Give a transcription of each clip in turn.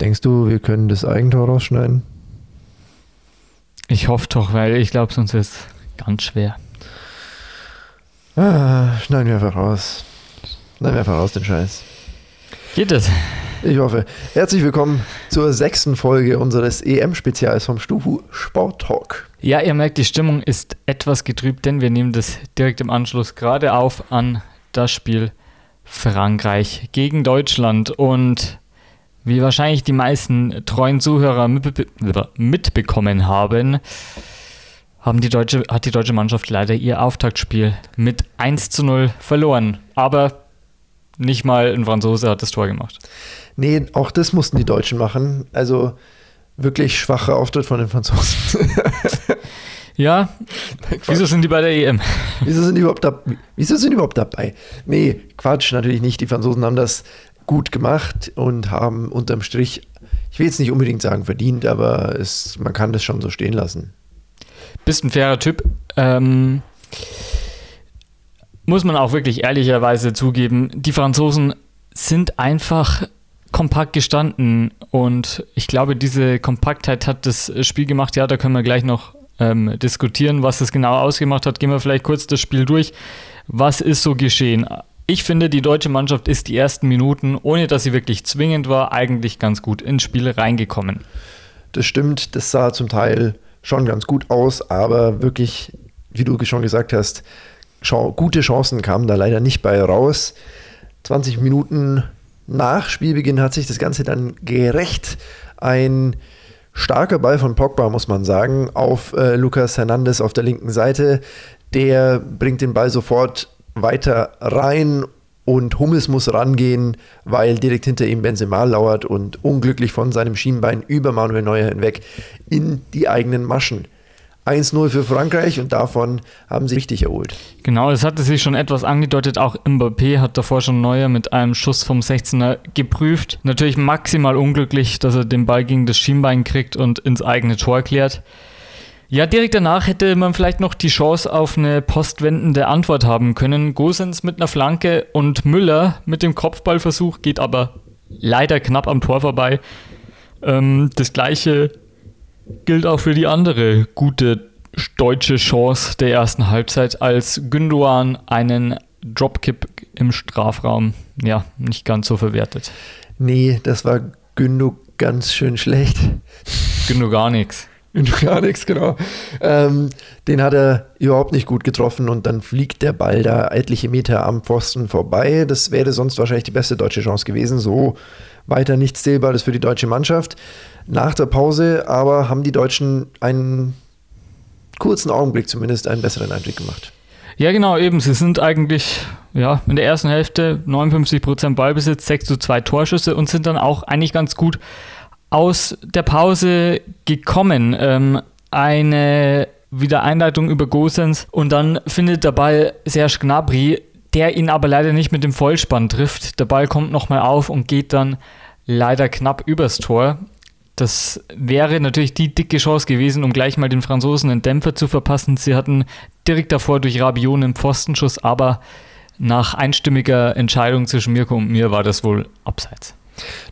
Denkst du, wir können das Eigentor rausschneiden? Ich hoffe doch, weil ich glaube, sonst ist es ganz schwer. Ah, schneiden wir einfach raus. Schneiden wir einfach raus den Scheiß. Geht es? Ich hoffe. Herzlich willkommen zur sechsten Folge unseres EM-Spezials vom Stufu Sport Talk. Ja, ihr merkt, die Stimmung ist etwas getrübt, denn wir nehmen das direkt im Anschluss gerade auf an das Spiel Frankreich gegen Deutschland. Und wie wahrscheinlich die meisten treuen Zuhörer mitbekommen haben, haben die deutsche, hat die deutsche Mannschaft leider ihr Auftaktspiel mit 1 zu 0 verloren. Aber nicht mal ein Franzose hat das Tor gemacht. Nee, auch das mussten die Deutschen machen. Also wirklich schwacher Auftritt von den Franzosen. ja, wieso sind die bei der EM? Wieso sind die überhaupt, da, wieso sind die überhaupt dabei? Nee, Quatsch, natürlich nicht. Die Franzosen haben das gut gemacht und haben unterm Strich, ich will jetzt nicht unbedingt sagen verdient, aber es, man kann das schon so stehen lassen. Bist ein fairer Typ. Ähm, muss man auch wirklich ehrlicherweise zugeben, die Franzosen sind einfach kompakt gestanden und ich glaube, diese Kompaktheit hat das Spiel gemacht. Ja, da können wir gleich noch ähm, diskutieren, was das genau ausgemacht hat. Gehen wir vielleicht kurz das Spiel durch. Was ist so geschehen? Ich finde, die deutsche Mannschaft ist die ersten Minuten, ohne dass sie wirklich zwingend war, eigentlich ganz gut ins Spiel reingekommen. Das stimmt, das sah zum Teil schon ganz gut aus, aber wirklich, wie du schon gesagt hast, gute Chancen kamen da leider nicht bei raus. 20 Minuten nach Spielbeginn hat sich das Ganze dann gerecht. Ein starker Ball von Pogba, muss man sagen, auf äh, Lucas Hernandez auf der linken Seite. Der bringt den Ball sofort weiter rein und Hummels muss rangehen, weil direkt hinter ihm Benzema lauert und unglücklich von seinem Schienbein über Manuel Neuer hinweg in die eigenen Maschen. 1-0 für Frankreich und davon haben sie richtig erholt. Genau, das hatte sich schon etwas angedeutet. Auch Mbappé hat davor schon Neuer mit einem Schuss vom 16er geprüft. Natürlich maximal unglücklich, dass er den Ball gegen das Schienbein kriegt und ins eigene Tor klärt. Ja, direkt danach hätte man vielleicht noch die Chance auf eine postwendende Antwort haben können. Gosens mit einer Flanke und Müller mit dem Kopfballversuch geht aber leider knapp am Tor vorbei. Ähm, das gleiche gilt auch für die andere gute deutsche Chance der ersten Halbzeit, als Gündogan einen Dropkick im Strafraum ja nicht ganz so verwertet. Nee, das war Gündo ganz schön schlecht. Gündo gar nichts. Gar nichts, genau. Ähm, den hat er überhaupt nicht gut getroffen und dann fliegt der Ball da etliche Meter am Pfosten vorbei. Das wäre sonst wahrscheinlich die beste deutsche Chance gewesen. So weiter nichts Zählbares für die deutsche Mannschaft. Nach der Pause aber haben die Deutschen einen kurzen Augenblick zumindest einen besseren Einblick gemacht. Ja, genau, eben. Sie sind eigentlich ja, in der ersten Hälfte 59% Ballbesitz, 6 zu 2 Torschüsse und sind dann auch eigentlich ganz gut aus der Pause gekommen. Ähm, eine Wiedereinleitung über Gosens und dann findet der Ball Serge Gnabry, der ihn aber leider nicht mit dem Vollspann trifft. Der Ball kommt nochmal auf und geht dann leider knapp übers Tor. Das wäre natürlich die dicke Chance gewesen, um gleich mal den Franzosen einen Dämpfer zu verpassen. Sie hatten direkt davor durch Rabiot einen Pfostenschuss, aber nach einstimmiger Entscheidung zwischen Mirko und mir war das wohl abseits.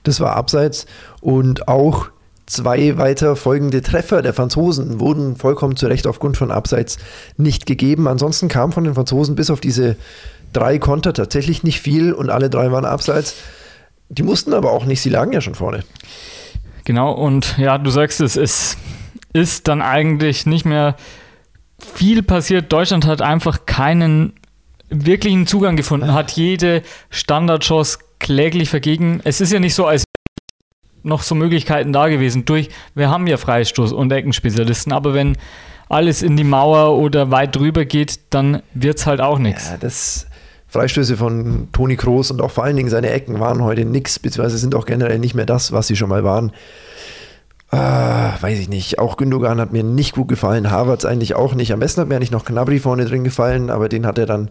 Das war abseits und auch zwei weiter folgende Treffer der Franzosen wurden vollkommen zu Recht aufgrund von Abseits nicht gegeben. Ansonsten kam von den Franzosen bis auf diese drei Konter tatsächlich nicht viel und alle drei waren Abseits. Die mussten aber auch nicht, sie lagen ja schon vorne. Genau, und ja, du sagst es, es ist dann eigentlich nicht mehr viel passiert. Deutschland hat einfach keinen wirklichen Zugang gefunden, hat jede Standardchance kläglich vergegen. Es ist ja nicht so, als noch so Möglichkeiten da gewesen. Durch, wir haben ja Freistoß- und Eckenspezialisten, aber wenn alles in die Mauer oder weit drüber geht, dann wird es halt auch nichts. Ja, das Freistöße von Toni Kroos und auch vor allen Dingen seine Ecken waren heute nichts, beziehungsweise sind auch generell nicht mehr das, was sie schon mal waren. Ah, weiß ich nicht. Auch Gündogan hat mir nicht gut gefallen. Havertz eigentlich auch nicht. Am besten hat mir eigentlich noch Knabri vorne drin gefallen, aber den hat er dann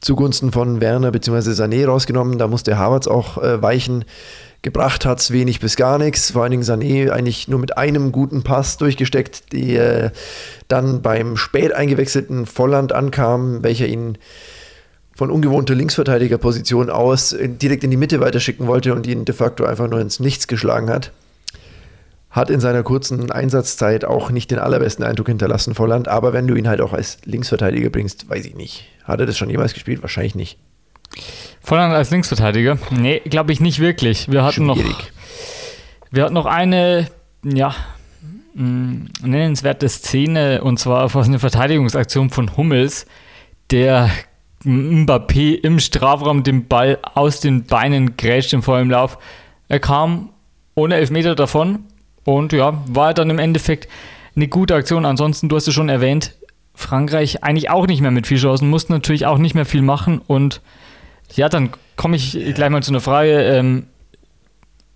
zugunsten von Werner bzw. Sané rausgenommen. Da musste Havertz auch äh, weichen. Gebracht hat es wenig bis gar nichts. Vor allen Dingen Sané eigentlich nur mit einem guten Pass durchgesteckt, der äh, dann beim spät eingewechselten Volland ankam, welcher ihn von ungewohnter Linksverteidigerposition aus direkt in die Mitte weiterschicken wollte und ihn de facto einfach nur ins Nichts geschlagen hat. hat in seiner kurzen Einsatzzeit auch nicht den allerbesten Eindruck hinterlassen, Volland. Aber wenn du ihn halt auch als Linksverteidiger bringst, weiß ich nicht. Hat er das schon jemals gespielt? Wahrscheinlich nicht. Volland als Linksverteidiger? Nee, glaube ich nicht wirklich. Wir hatten Schwierig. noch, wir hatten noch eine, ja, mm, nennenswerte Szene und zwar fast eine Verteidigungsaktion von Hummels, der Mbappé im Strafraum den Ball aus den Beinen grätscht im vollen Lauf. Er kam ohne Elfmeter davon und ja, war dann im Endeffekt eine gute Aktion. Ansonsten, du hast es schon erwähnt, Frankreich eigentlich auch nicht mehr mit viel Chancen, mussten natürlich auch nicht mehr viel machen und ja, dann komme ich gleich mal zu einer Frage. Ähm,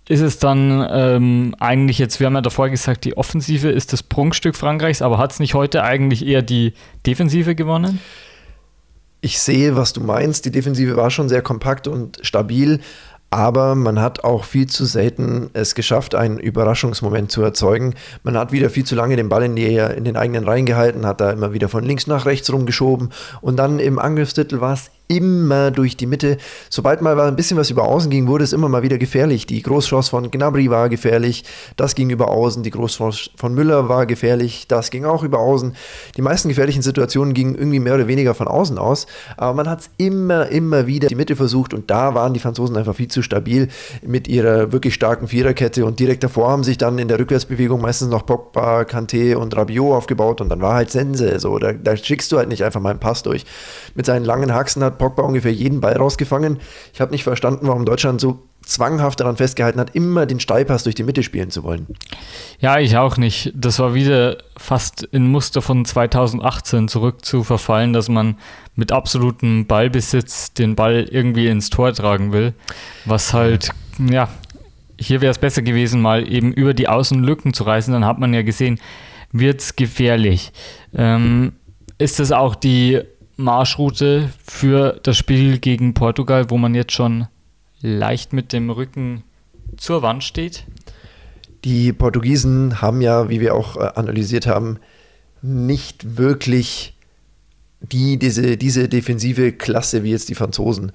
ist es dann ähm, eigentlich jetzt, wir haben ja davor gesagt, die Offensive ist das Prunkstück Frankreichs, aber hat es nicht heute eigentlich eher die Defensive gewonnen? Ich sehe, was du meinst. Die Defensive war schon sehr kompakt und stabil, aber man hat auch viel zu selten es geschafft, einen Überraschungsmoment zu erzeugen. Man hat wieder viel zu lange den Ball in, die, in den eigenen Reihen gehalten, hat da immer wieder von links nach rechts rumgeschoben und dann im Angriffstitel war es immer durch die Mitte. Sobald mal ein bisschen was über Außen ging, wurde es immer mal wieder gefährlich. Die Großchance von Gnabry war gefährlich, das ging über Außen. Die Großchance von Müller war gefährlich, das ging auch über Außen. Die meisten gefährlichen Situationen gingen irgendwie mehr oder weniger von außen aus, aber man hat es immer, immer wieder die Mitte versucht und da waren die Franzosen einfach viel zu stabil mit ihrer wirklich starken Viererkette und direkt davor haben sich dann in der Rückwärtsbewegung meistens noch Pogba, Kanté und Rabiot aufgebaut und dann war halt Sense. So, da, da schickst du halt nicht einfach mal einen Pass durch. Mit seinen langen Haxen hat Pogba ungefähr jeden Ball rausgefangen. Ich habe nicht verstanden, warum Deutschland so zwanghaft daran festgehalten hat, immer den Steilpass durch die Mitte spielen zu wollen. Ja, ich auch nicht. Das war wieder fast in Muster von 2018 zurück zu verfallen, dass man mit absolutem Ballbesitz den Ball irgendwie ins Tor tragen will. Was halt, ja, hier wäre es besser gewesen, mal eben über die Außenlücken zu reißen. Dann hat man ja gesehen, wird es gefährlich. Ähm, ist das auch die Marschroute für das Spiel gegen Portugal, wo man jetzt schon leicht mit dem Rücken zur Wand steht? Die Portugiesen haben ja, wie wir auch äh, analysiert haben, nicht wirklich die, diese, diese defensive Klasse wie jetzt die Franzosen.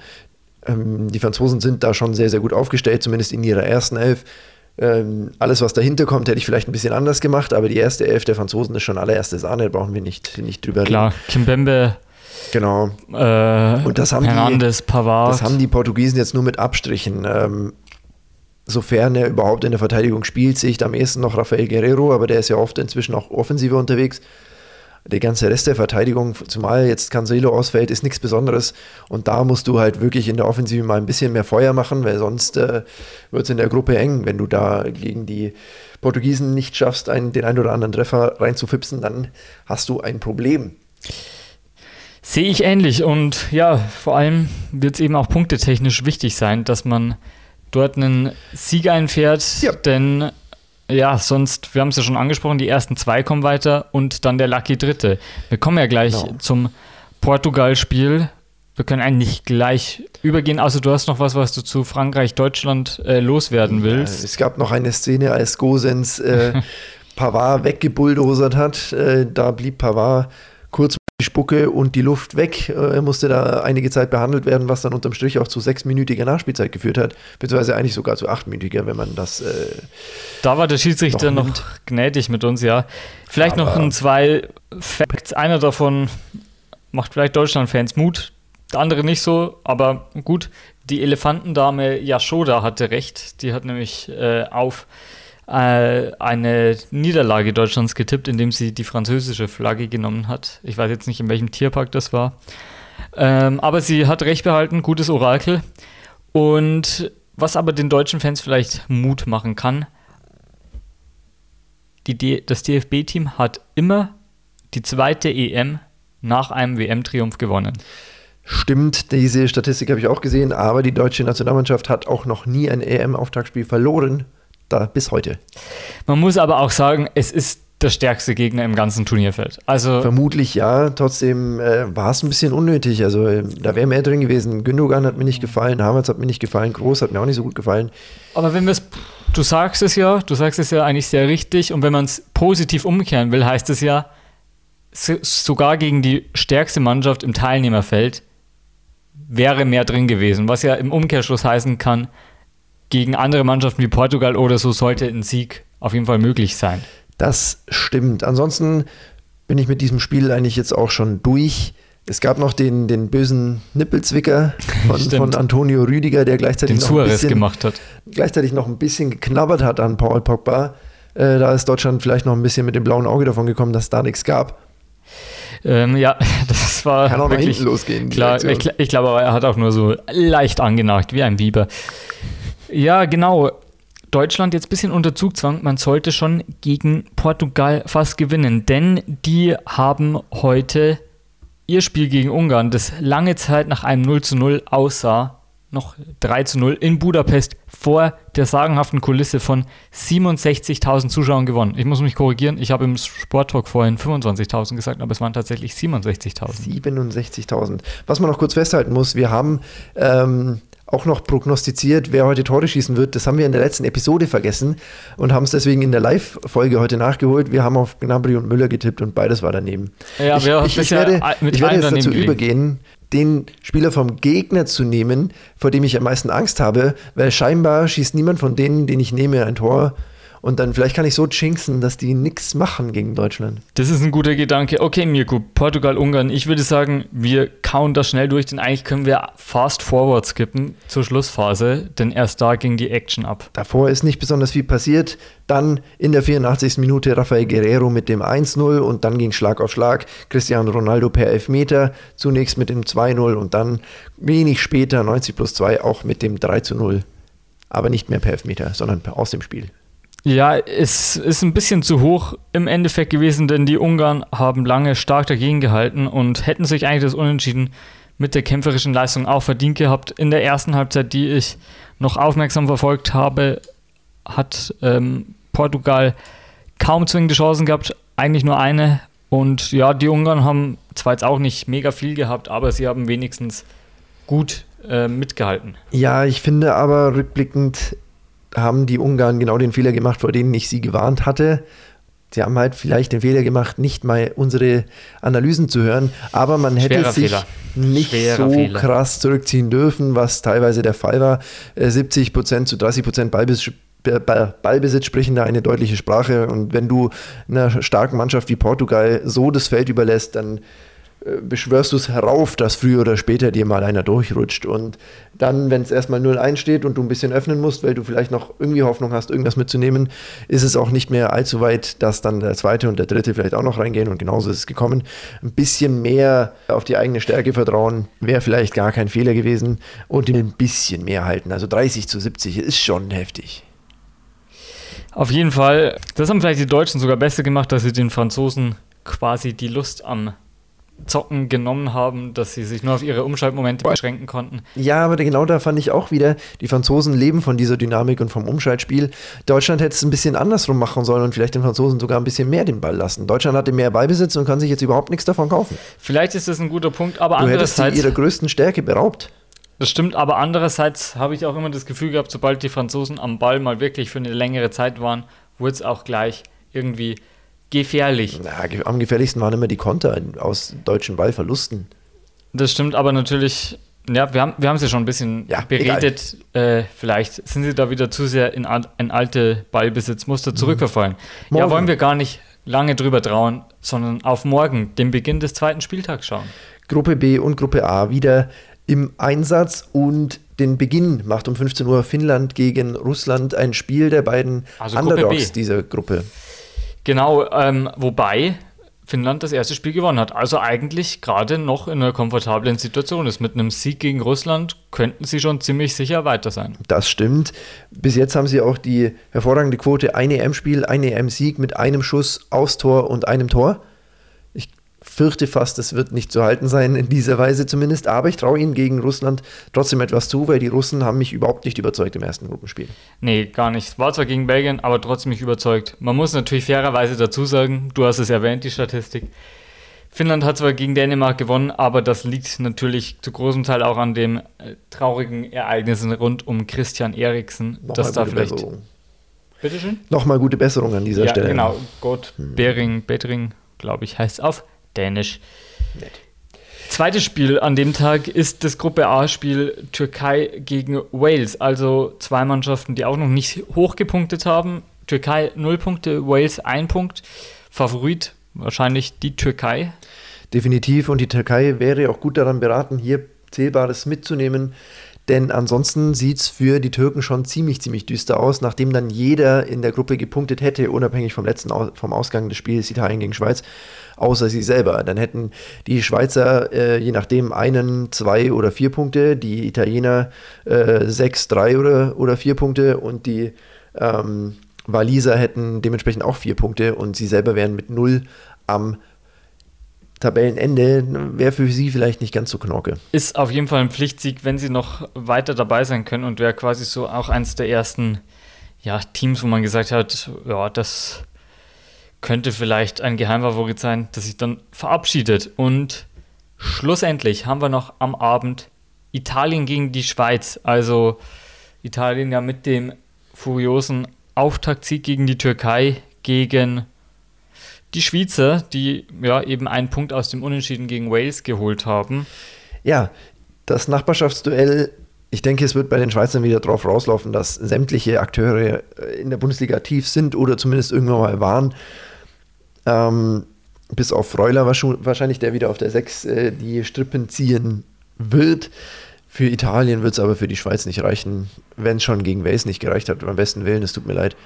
Ähm, die Franzosen sind da schon sehr, sehr gut aufgestellt, zumindest in ihrer ersten Elf. Ähm, alles, was dahinter kommt, hätte ich vielleicht ein bisschen anders gemacht, aber die erste Elf der Franzosen ist schon allererste Sahne, brauchen wir nicht, nicht drüber Klar, reden. Klar, Kimbembe Genau. Äh, und das haben, Hernandez, die, Pavard. das haben die Portugiesen jetzt nur mit Abstrichen. Ähm, sofern er überhaupt in der Verteidigung spielt, sehe ich am ehesten noch Rafael Guerrero, aber der ist ja oft inzwischen auch offensiver unterwegs. Der ganze Rest der Verteidigung, zumal jetzt Cancelo ausfällt, ist nichts Besonderes. Und da musst du halt wirklich in der Offensive mal ein bisschen mehr Feuer machen, weil sonst äh, wird es in der Gruppe eng. Wenn du da gegen die Portugiesen nicht schaffst, einen, den einen oder anderen Treffer reinzufipsen, dann hast du ein Problem. Sehe ich ähnlich und ja, vor allem wird es eben auch punktetechnisch wichtig sein, dass man dort einen Sieg einfährt, ja. denn ja, sonst, wir haben es ja schon angesprochen, die ersten zwei kommen weiter und dann der Lucky Dritte. Wir kommen ja gleich genau. zum Portugal-Spiel. Wir können eigentlich gleich übergehen, außer du hast noch was, was du zu Frankreich, Deutschland äh, loswerden willst. Ja, es gab noch eine Szene, als Gosens äh, Pavard weggebulldozert hat. Äh, da blieb Pavard kurz Spucke und die Luft weg. Äh, er musste da einige Zeit behandelt werden, was dann unterm Strich auch zu sechsminütiger Nachspielzeit geführt hat, beziehungsweise eigentlich sogar zu achtminütiger, wenn man das. Äh, da war der Schiedsrichter noch, noch, gnädig mit uns, ja. Vielleicht Aber noch ein zwei Facts. Einer davon macht vielleicht Deutschland-Fans Mut, der andere nicht so, aber gut. Die Elefantendame Yashoda hatte recht. Die hat nämlich äh, auf eine Niederlage Deutschlands getippt, indem sie die französische Flagge genommen hat. Ich weiß jetzt nicht, in welchem Tierpark das war. Ähm, aber sie hat recht behalten, gutes Orakel. Und was aber den deutschen Fans vielleicht Mut machen kann, die, das DFB-Team hat immer die zweite EM nach einem WM-Triumph gewonnen. Stimmt, diese Statistik habe ich auch gesehen, aber die deutsche Nationalmannschaft hat auch noch nie ein EM-Auftaktspiel verloren da bis heute. Man muss aber auch sagen, es ist der stärkste Gegner im ganzen Turnierfeld. Also Vermutlich ja, trotzdem äh, war es ein bisschen unnötig. Also äh, da wäre mehr drin gewesen. Gündogan hat mir nicht gefallen, Havertz hat mir nicht gefallen, Groß hat mir auch nicht so gut gefallen. Aber wenn wir es, du sagst es ja, du sagst es ja eigentlich sehr richtig und wenn man es positiv umkehren will, heißt es ja, sogar gegen die stärkste Mannschaft im Teilnehmerfeld wäre mehr drin gewesen, was ja im Umkehrschluss heißen kann, gegen andere Mannschaften wie Portugal oder so sollte ein Sieg auf jeden Fall möglich sein. Das stimmt. Ansonsten bin ich mit diesem Spiel eigentlich jetzt auch schon durch. Es gab noch den, den bösen Nippelzwicker von, von Antonio Rüdiger, der gleichzeitig den noch, ein bisschen, gemacht hat. gleichzeitig noch ein bisschen geknabbert hat an Paul Pogba. Äh, da ist Deutschland vielleicht noch ein bisschen mit dem blauen Auge davon gekommen, dass es da nichts gab. Ähm, ja, das war Kann auch wirklich losgehen. Klar, ich, ich glaube, er hat auch nur so leicht angenagt, wie ein Biber. Ja, genau. Deutschland jetzt ein bisschen unter Zugzwang. Man sollte schon gegen Portugal fast gewinnen, denn die haben heute ihr Spiel gegen Ungarn, das lange Zeit nach einem 0 zu 0 aussah, noch 3 zu 0 in Budapest vor der sagenhaften Kulisse von 67.000 Zuschauern gewonnen. Ich muss mich korrigieren, ich habe im Sporttalk vorhin 25.000 gesagt, aber es waren tatsächlich 67.000. 67.000. Was man noch kurz festhalten muss, wir haben ähm, auch noch prognostiziert, wer heute Tore schießen wird. Das haben wir in der letzten Episode vergessen und haben es deswegen in der Live-Folge heute nachgeholt. Wir haben auf Gnabry und Müller getippt und beides war daneben. Ja, ich, ich, ich werde, ich werde jetzt dazu übergehen, den Spieler vom Gegner zu nehmen, vor dem ich am meisten Angst habe, weil scheinbar schießt niemand von denen, den ich nehme, ein Tor. Und dann vielleicht kann ich so jinxen, dass die nichts machen gegen Deutschland. Das ist ein guter Gedanke. Okay, Mirko, Portugal, Ungarn. Ich würde sagen, wir kauen das schnell durch, denn eigentlich können wir fast forward skippen zur Schlussphase, denn erst da ging die Action ab. Davor ist nicht besonders viel passiert. Dann in der 84. Minute Rafael Guerrero mit dem 1-0 und dann ging Schlag auf Schlag. Cristiano Ronaldo per Elfmeter, zunächst mit dem 2-0 und dann wenig später, 90 plus 2, auch mit dem 3-0. Aber nicht mehr per Elfmeter, sondern aus dem Spiel. Ja, es ist ein bisschen zu hoch im Endeffekt gewesen, denn die Ungarn haben lange stark dagegen gehalten und hätten sich eigentlich das Unentschieden mit der kämpferischen Leistung auch verdient gehabt. In der ersten Halbzeit, die ich noch aufmerksam verfolgt habe, hat ähm, Portugal kaum zwingende Chancen gehabt, eigentlich nur eine. Und ja, die Ungarn haben zwar jetzt auch nicht mega viel gehabt, aber sie haben wenigstens gut äh, mitgehalten. Ja, ich finde aber rückblickend haben die Ungarn genau den Fehler gemacht, vor denen ich sie gewarnt hatte. Sie haben halt vielleicht den Fehler gemacht, nicht mal unsere Analysen zu hören, aber man hätte Schwerer sich Fehler. nicht Schwerer so Fehler. krass zurückziehen dürfen, was teilweise der Fall war. 70 äh, Prozent zu 30 Prozent Ballbesitz Ballbesitz sprechen da eine deutliche Sprache. Und wenn du einer starken Mannschaft wie Portugal so das Feld überlässt, dann beschwörst du es herauf, dass früher oder später dir mal einer durchrutscht. Und dann, wenn es erstmal 0-1 steht und du ein bisschen öffnen musst, weil du vielleicht noch irgendwie Hoffnung hast, irgendwas mitzunehmen, ist es auch nicht mehr allzu weit, dass dann der zweite und der dritte vielleicht auch noch reingehen. Und genauso ist es gekommen. Ein bisschen mehr auf die eigene Stärke vertrauen, wäre vielleicht gar kein Fehler gewesen. Und ein bisschen mehr halten. Also 30 zu 70 ist schon heftig. Auf jeden Fall, das haben vielleicht die Deutschen sogar besser gemacht, dass sie den Franzosen quasi die Lust am Zocken genommen haben, dass sie sich nur auf ihre Umschaltmomente beschränken konnten. Ja, aber genau da fand ich auch wieder, die Franzosen leben von dieser Dynamik und vom Umschaltspiel. Deutschland hätte es ein bisschen andersrum machen sollen und vielleicht den Franzosen sogar ein bisschen mehr den Ball lassen. Deutschland hatte mehr Ballbesitz und kann sich jetzt überhaupt nichts davon kaufen. Vielleicht ist das ein guter Punkt, aber du andererseits... sie ihrer größten Stärke beraubt. Das stimmt, aber andererseits habe ich auch immer das Gefühl gehabt, sobald die Franzosen am Ball mal wirklich für eine längere Zeit waren, wurde es auch gleich irgendwie gefährlich. Na, am gefährlichsten waren immer die Konter aus deutschen Ballverlusten. Das stimmt, aber natürlich, ja, wir haben wir es ja schon ein bisschen ja, beredet. Äh, vielleicht sind sie da wieder zu sehr in, in alte Ballbesitzmuster mhm. zurückverfallen. Mhm. Ja, wollen wir gar nicht lange drüber trauen, sondern auf morgen, den Beginn des zweiten Spieltags schauen. Gruppe B und Gruppe A wieder im Einsatz und den Beginn macht um 15 Uhr Finnland gegen Russland ein Spiel der beiden also Underdogs dieser Gruppe. Genau, ähm, wobei Finnland das erste Spiel gewonnen hat. Also eigentlich gerade noch in einer komfortablen Situation ist. Mit einem Sieg gegen Russland könnten sie schon ziemlich sicher weiter sein. Das stimmt. Bis jetzt haben sie auch die hervorragende Quote, ein EM-Spiel, ein EM-Sieg mit einem Schuss aufs Tor und einem Tor fürchte fast, es wird nicht zu halten sein, in dieser Weise zumindest. Aber ich traue ihnen gegen Russland trotzdem etwas zu, weil die Russen haben mich überhaupt nicht überzeugt im ersten Gruppenspiel. Nee, gar nicht. War zwar gegen Belgien, aber trotzdem nicht überzeugt. Man muss natürlich fairerweise dazu sagen, du hast es erwähnt, die Statistik. Finnland hat zwar gegen Dänemark gewonnen, aber das liegt natürlich zu großem Teil auch an den äh, traurigen Ereignissen rund um Christian Eriksen. Nochmal dass da vielleicht. Besserung. Bitteschön? Nochmal gute Besserung an dieser ja, Stelle. Genau, Gott hm. Bering, Bettering, glaube ich, heißt es auf Dänisch. Nett. Zweites Spiel an dem Tag ist das Gruppe A-Spiel Türkei gegen Wales. Also zwei Mannschaften, die auch noch nicht hochgepunktet haben. Türkei 0 Punkte, Wales 1 Punkt. Favorit wahrscheinlich die Türkei. Definitiv. Und die Türkei wäre auch gut daran beraten, hier Zählbares mitzunehmen. Denn ansonsten sieht es für die Türken schon ziemlich, ziemlich düster aus, nachdem dann jeder in der Gruppe gepunktet hätte, unabhängig vom letzten vom Ausgang des Spiels Italien gegen Schweiz, außer sie selber. Dann hätten die Schweizer äh, je nachdem einen, zwei oder vier Punkte, die Italiener äh, sechs, drei oder, oder vier Punkte und die ähm, Waliser hätten dementsprechend auch vier Punkte und sie selber wären mit null am Tabellenende wäre für sie vielleicht nicht ganz so knorke. Ist auf jeden Fall ein Pflichtsieg, wenn sie noch weiter dabei sein können und wäre quasi so auch eines der ersten ja, Teams, wo man gesagt hat, ja, das könnte vielleicht ein Geheimfavorit sein, das sich dann verabschiedet. Und schlussendlich haben wir noch am Abend Italien gegen die Schweiz. Also Italien ja mit dem furiosen Auftaktsieg gegen die Türkei, gegen die Schweizer, die ja eben einen Punkt aus dem Unentschieden gegen Wales geholt haben. Ja, das Nachbarschaftsduell, ich denke, es wird bei den Schweizern wieder drauf rauslaufen, dass sämtliche Akteure äh, in der Bundesliga aktiv sind oder zumindest irgendwann mal waren. Ähm, bis auf Freuler wahrscheinlich, der wieder auf der 6 äh, die Strippen ziehen wird. Für Italien wird es aber für die Schweiz nicht reichen, wenn es schon gegen Wales nicht gereicht hat. Beim besten Willen, es tut mir leid.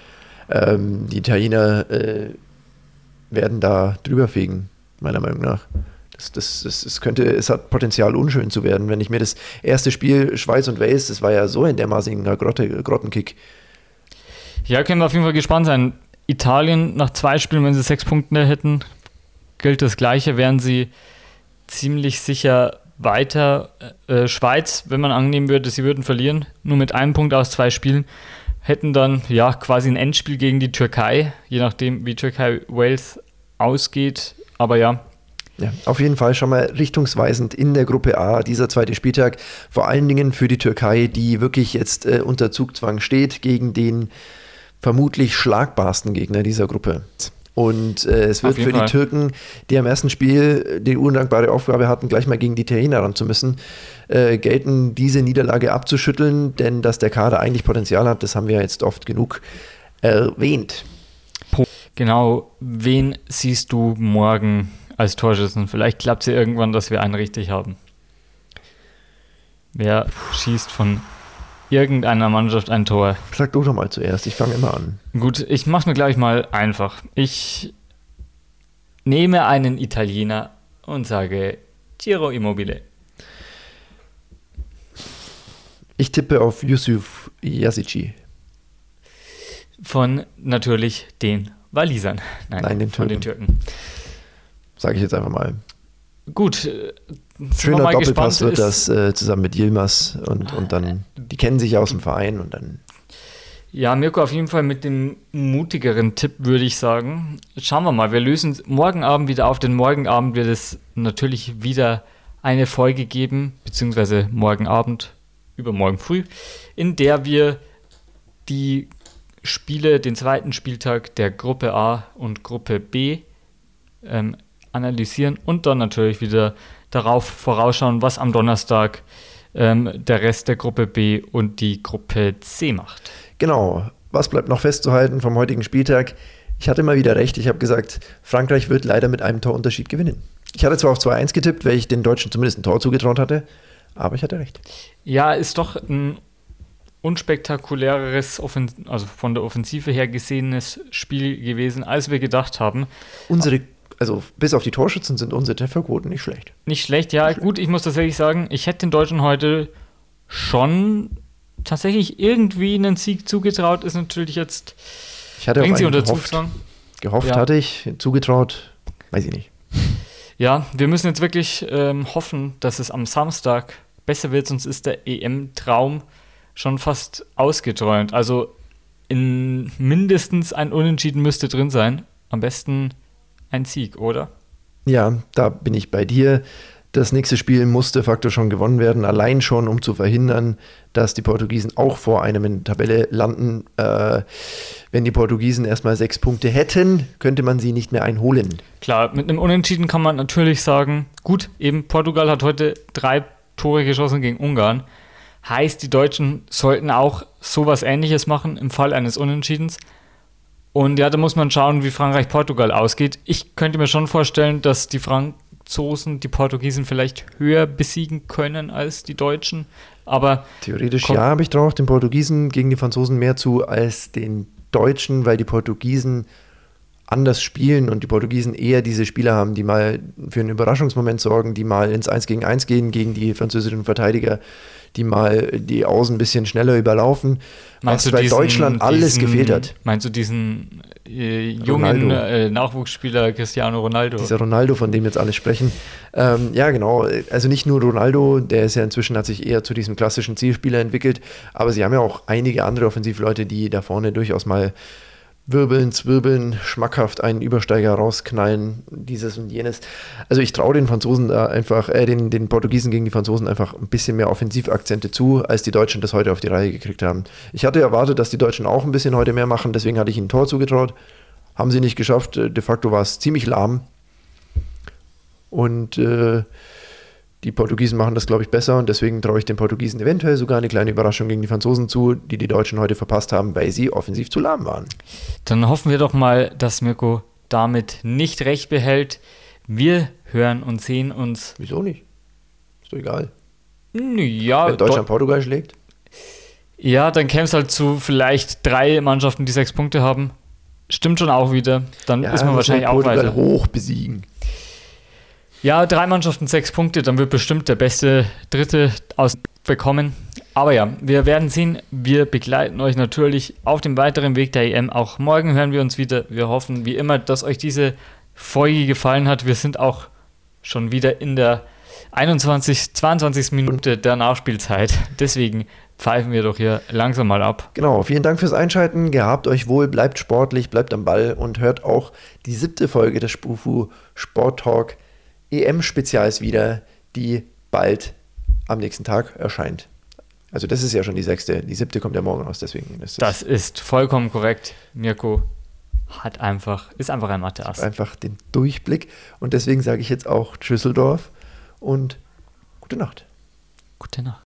Ähm, die Italiener äh, werden da drüber fegen, meiner Meinung nach. Das, das, das, das, könnte, es hat Potenzial, unschön zu werden. Wenn ich mir das erste Spiel Schweiz und Wales, das war ja so ein dermaßiger Grotte, Grottenkick. Ja, können wir auf jeden Fall gespannt sein. Italien nach zwei Spielen, wenn sie sechs Punkte hätten, gilt das Gleiche, wären sie ziemlich sicher weiter. Äh, Schweiz, wenn man annehmen würde, sie würden verlieren, nur mit einem Punkt aus zwei Spielen, hätten dann ja quasi ein Endspiel gegen die Türkei, je nachdem, wie Türkei-Wales ausgeht. Aber ja. Ja, auf jeden Fall schon mal richtungsweisend in der Gruppe A, dieser zweite Spieltag. Vor allen Dingen für die Türkei, die wirklich jetzt äh, unter Zugzwang steht gegen den vermutlich schlagbarsten Gegner dieser Gruppe. Und äh, es wird für Fall. die Türken, die am ersten Spiel die undankbare Aufgabe hatten, gleich mal gegen die Italiener ran zu müssen, äh, gelten, diese Niederlage abzuschütteln, denn dass der Kader eigentlich Potenzial hat, das haben wir jetzt oft genug erwähnt. Genau, wen siehst du morgen als Torschützen? Vielleicht klappt es ja irgendwann, dass wir einen richtig haben. Wer schießt von irgendeiner Mannschaft ein Tor. Sag du doch mal zuerst, ich fange immer an. Gut, ich mache mir gleich mal einfach. Ich nehme einen Italiener und sage Giro Immobile. Ich tippe auf Yusuf Yasici. Von natürlich den Walisern. Nein, Nein den von den Türken. Sage ich jetzt einfach mal. Gut, Schöner Doppelpass wird das äh, zusammen mit Yilmaz und, und dann, die kennen sich ja aus dem Verein und dann. Ja, Mirko, auf jeden Fall mit dem mutigeren Tipp würde ich sagen. Schauen wir mal, wir lösen morgen Abend wieder auf, denn morgen Abend wird es natürlich wieder eine Folge geben, beziehungsweise morgen Abend, übermorgen früh, in der wir die Spiele, den zweiten Spieltag der Gruppe A und Gruppe B ähm, analysieren und dann natürlich wieder darauf vorausschauen, was am Donnerstag ähm, der Rest der Gruppe B und die Gruppe C macht. Genau. Was bleibt noch festzuhalten vom heutigen Spieltag? Ich hatte mal wieder recht. Ich habe gesagt, Frankreich wird leider mit einem Torunterschied gewinnen. Ich hatte zwar auf 2-1 getippt, weil ich den Deutschen zumindest ein Tor zugetraut hatte, aber ich hatte recht. Ja, ist doch ein unspektakuläreres, also von der Offensive her gesehenes Spiel gewesen, als wir gedacht haben. Unsere also bis auf die Torschützen sind unsere Trefferquoten nicht schlecht. Nicht schlecht, ja. Nicht gut, ich muss tatsächlich sagen, ich hätte den Deutschen heute schon tatsächlich irgendwie einen Sieg zugetraut. Ist natürlich jetzt. Ich hatte bringt sie unter gehofft. Zugzwang. Gehofft ja. hatte ich, zugetraut, weiß ich nicht. Ja, wir müssen jetzt wirklich ähm, hoffen, dass es am Samstag besser wird, sonst ist der EM-Traum schon fast ausgeträumt. Also in mindestens ein Unentschieden müsste drin sein. Am besten ein Sieg, oder? Ja, da bin ich bei dir. Das nächste Spiel muss de facto schon gewonnen werden, allein schon, um zu verhindern, dass die Portugiesen auch vor einem in der Tabelle landen. Äh, wenn die Portugiesen erstmal sechs Punkte hätten, könnte man sie nicht mehr einholen. Klar, mit einem Unentschieden kann man natürlich sagen, gut, eben Portugal hat heute drei Tore geschossen gegen Ungarn. Heißt, die Deutschen sollten auch sowas ähnliches machen im Fall eines Unentschiedens. Und ja, da muss man schauen, wie Frankreich-Portugal ausgeht. Ich könnte mir schon vorstellen, dass die Franzosen die Portugiesen vielleicht höher besiegen können als die Deutschen. Aber theoretisch ja, habe ich drauf den Portugiesen gegen die Franzosen mehr zu als den Deutschen, weil die Portugiesen anders spielen und die Portugiesen eher diese Spieler haben, die mal für einen Überraschungsmoment sorgen, die mal ins 1 gegen 1 gehen gegen die französischen Verteidiger, die mal die Außen ein bisschen schneller überlaufen, meinst was bei diesen, Deutschland alles diesen, gefehlt hat. Meinst du diesen äh, jungen äh, Nachwuchsspieler Cristiano Ronaldo? Dieser Ronaldo, von dem jetzt alle sprechen. Ähm, ja, genau. Also nicht nur Ronaldo, der ist ja inzwischen hat sich eher zu diesem klassischen Zielspieler entwickelt, aber sie haben ja auch einige andere Offensivleute, die da vorne durchaus mal wirbeln, zwirbeln, schmackhaft einen Übersteiger rausknallen, dieses und jenes. Also ich traue den Franzosen da einfach, äh, den, den Portugiesen gegen die Franzosen einfach ein bisschen mehr Offensivakzente zu, als die Deutschen das heute auf die Reihe gekriegt haben. Ich hatte erwartet, dass die Deutschen auch ein bisschen heute mehr machen, deswegen hatte ich ihnen ein Tor zugetraut. Haben sie nicht geschafft. De facto war es ziemlich lahm. Und äh, die Portugiesen machen das, glaube ich, besser und deswegen traue ich den Portugiesen eventuell sogar eine kleine Überraschung gegen die Franzosen zu, die die Deutschen heute verpasst haben, weil sie offensiv zu lahm waren. Dann hoffen wir doch mal, dass Mirko damit nicht recht behält. Wir hören und sehen uns. Wieso nicht? Ist doch egal. Ja, Wenn Deutschland Portugal schlägt? Ja, dann käme es halt zu vielleicht drei Mannschaften, die sechs Punkte haben. Stimmt schon auch wieder. Dann ja, ist man wahrscheinlich auch Portugal weiter. hoch besiegen. Ja, drei Mannschaften, sechs Punkte, dann wird bestimmt der beste Dritte ausbekommen. Aber ja, wir werden sehen. Wir begleiten euch natürlich auf dem weiteren Weg der EM. Auch morgen hören wir uns wieder. Wir hoffen wie immer, dass euch diese Folge gefallen hat. Wir sind auch schon wieder in der 21, 22. Minute der Nachspielzeit. Deswegen pfeifen wir doch hier langsam mal ab. Genau, vielen Dank fürs Einschalten. Gehabt euch wohl, bleibt sportlich, bleibt am Ball und hört auch die siebte Folge des Spufu Sport Talk EM-Spezials wieder, die bald am nächsten Tag erscheint. Also das ist ja schon die sechste, die siebte kommt ja morgen raus, deswegen ist das. Das ist vollkommen korrekt. Mirko hat einfach, ist einfach ein Mathe-Ass. Einfach den Durchblick und deswegen sage ich jetzt auch Schüsseldorf und gute Nacht. Gute Nacht.